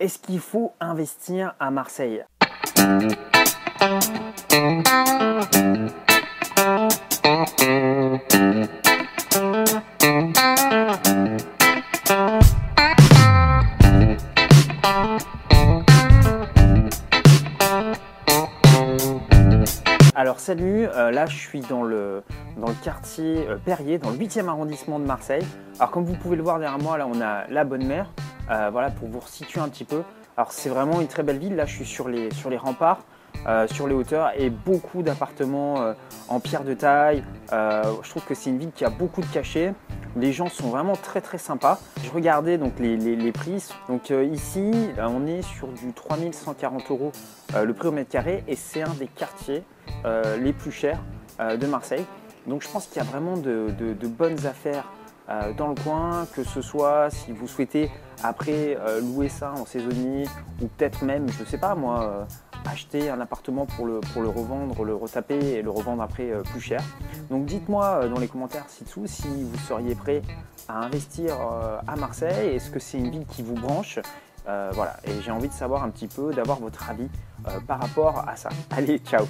Est-ce qu'il faut investir à Marseille? Alors salut, euh, là je suis dans le, quartier euh, Perrier, dans le 8e arrondissement de Marseille. Alors comme vous pouvez le voir derrière moi, là on a la Bonne Mère, voilà pour vous situer un petit peu. Alors c'est vraiment une très belle ville, là je suis sur les, remparts, sur les hauteurs et beaucoup d'appartements en pierre de taille. je trouve que c'est une ville qui a beaucoup de cachets. Les gens sont vraiment très très sympas. Je regardais donc les, les, prix. Donc ici, on est sur du 3140 euros le prix au mètre carré et c'est un des quartiers euh, les plus chers euh, de Marseille. Donc je pense qu'il y a vraiment de, bonnes affaires euh, dans le coin, que ce soit si vous souhaitez après louer ça en saisonnier ou peut-être même, je ne sais pas moi, acheter un appartement pour le, pour le revendre, le retaper et le revendre après plus cher. Donc dites-moi dans les commentaires ci-dessous si vous seriez prêt à investir à Marseille. Est-ce que c'est une ville qui vous branche? Voilà, et j'ai envie de savoir un petit peu, d'avoir votre avis par rapport à ça. Allez, ciao.